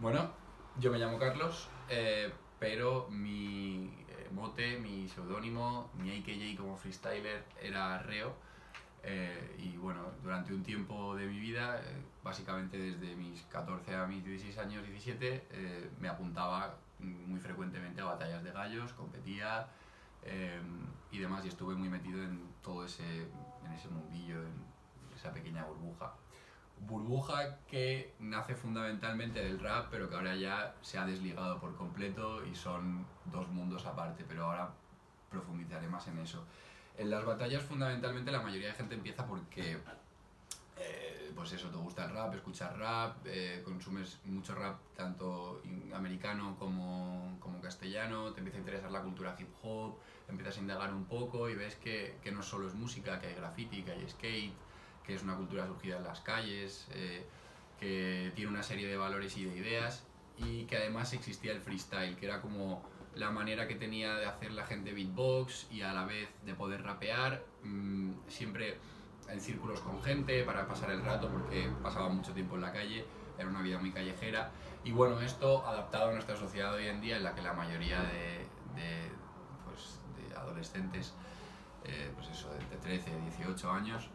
Bueno, yo me llamo Carlos, eh, pero mi eh, mote, mi seudónimo, mi AKJ como freestyler era Reo. eh, y bueno, durante un tiempo de mi vida, eh, básicamente desde mis 14 a mis 16 años, 17, eh, me apuntaba muy frecuentemente a batallas de gallos, competía eh, y demás, y estuve muy metido en todo ese, en ese mundillo, en esa pequeña burbuja burbuja que nace fundamentalmente del rap, pero que ahora ya se ha desligado por completo y son dos mundos aparte, pero ahora profundizaré más en eso. En las batallas fundamentalmente la mayoría de gente empieza porque, eh, pues eso, te gusta el rap, escuchas rap, eh, consumes mucho rap tanto americano como, como castellano, te empieza a interesar la cultura hip hop, empiezas a indagar un poco y ves que no solo es música, que hay graffiti, que hay skate, que es una cultura surgida en las calles, eh, que tiene una serie de valores y de ideas y que además existía el freestyle, que era como la manera que tenía de hacer la gente beatbox y a la vez de poder rapear, mm, siempre en círculos con gente para pasar el rato porque pasaba mucho tiempo en la calle, era una vida muy callejera. Y bueno, esto adaptado a nuestra sociedad hoy en día en la que la mayoría de, de, pues, de adolescentes, eh, pues eso, de 13, 18 años,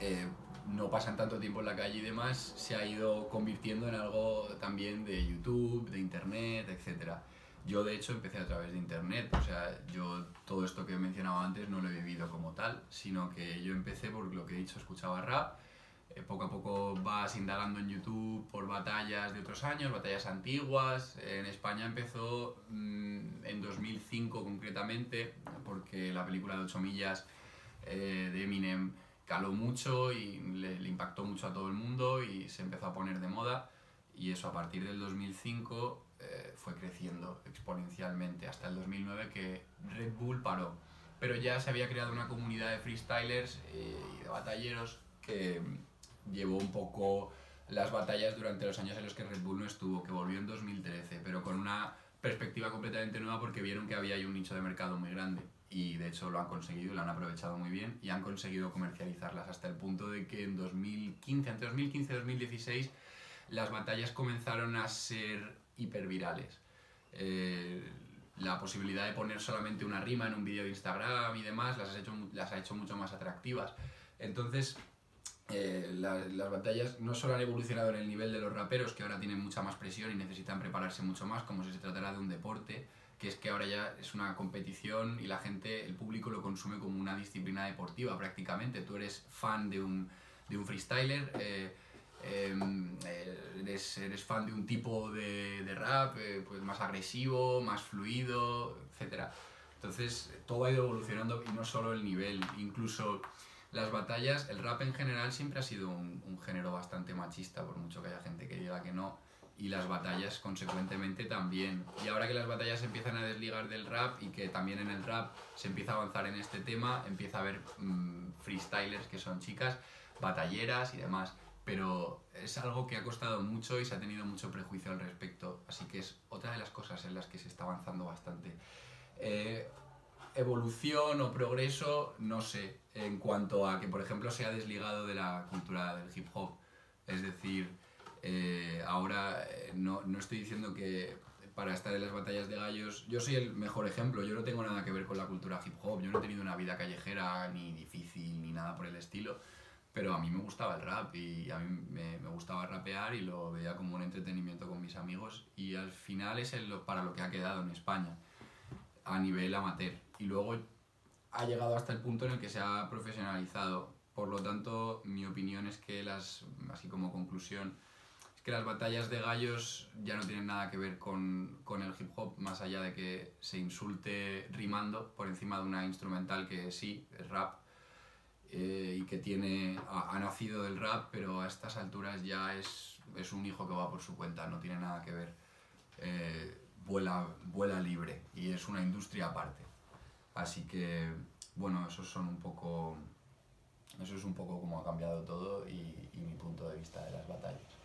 eh, no pasan tanto tiempo en la calle y demás, se ha ido convirtiendo en algo también de YouTube, de Internet, etc. Yo de hecho empecé a través de Internet, o sea, yo todo esto que he mencionado antes no lo he vivido como tal, sino que yo empecé por lo que he dicho, escuchaba rap, eh, poco a poco vas indagando en YouTube por batallas de otros años, batallas antiguas. En España empezó mm, en 2005 concretamente, porque la película de 8 millas eh, de Eminem caló mucho y le, le impactó mucho a todo el mundo y se empezó a poner de moda. Y eso a partir del 2005 eh, fue creciendo exponencialmente hasta el 2009 que Red Bull paró. Pero ya se había creado una comunidad de freestylers eh, y de batalleros que llevó un poco las batallas durante los años en los que Red Bull no estuvo, que volvió en 2013, pero con una perspectiva completamente nueva porque vieron que había ahí un nicho de mercado muy grande y de hecho lo han conseguido, lo han aprovechado muy bien y han conseguido comercializarlas hasta el punto de que en 2015, entre 2015 y 2016, las batallas comenzaron a ser hipervirales. Eh, la posibilidad de poner solamente una rima en un vídeo de Instagram y demás las, ha hecho mucho más atractivas. Entonces, eh, la- las batallas no solo han evolucionado en el nivel de los raperos, que ahora tienen mucha más presión y necesitan prepararse mucho más, como si se tratara de un deporte, que es que ahora ya es una competición y la gente, el público lo consume como una disciplina deportiva prácticamente. Tú eres fan de un, de un freestyler, eh, em, eh, eres, eres fan de un tipo de, rap eh, pues más agresivo, más fluido, etc. Entonces todo ha ido evolucionando y no solo el nivel, incluso las batallas, el rap en general siempre ha sido un género bastante machista, por mucho que haya gente que diga que no, y las batallas consecuentemente también. Y ahora que las batallas se empiezan a desligar del rap y que también en el rap se empieza a avanzar en este tema, empieza a haber mm, freestylers que son chicas, batalleras y demás. Pero es algo que ha costado mucho y se ha tenido mucho prejuicio al respecto. Así que es otra de las cosas en las que se está avanzando bastante. Eh, evolución o progreso, no sé, en cuanto a que, por ejemplo, se ha desligado de la cultura del hip hop. Es decir, eh, ahora eh, no, no estoy diciendo que para estar en las batallas de gallos, yo soy el mejor ejemplo, yo no tengo nada que ver con la cultura hip hop, yo no he tenido una vida callejera ni difícil ni nada por el estilo, pero a mí me gustaba el rap y a mí me, me gustaba rapear y lo veía como un entretenimiento con mis amigos y al final es el- para lo que ha quedado en España a nivel amateur. Y luego ha llegado hasta el punto en el que se ha profesionalizado. Por lo tanto, mi opinión es que las, así como conclusión, que las batallas de gallos ya no tienen nada que ver con, con el hip hop, más allá de que se insulte rimando por encima de una instrumental que sí, es rap. eh, y que tiene, ha, ha nacido del rap, pero a estas alturas ya es, es un hijo que va por su cuenta, no tiene nada que ver. Eh, vuela, vuela libre y es una industria aparte. Así que, bueno, esos son un poco, eso es un poco como ha cambiado todo y, y mi punto de vista de las batallas.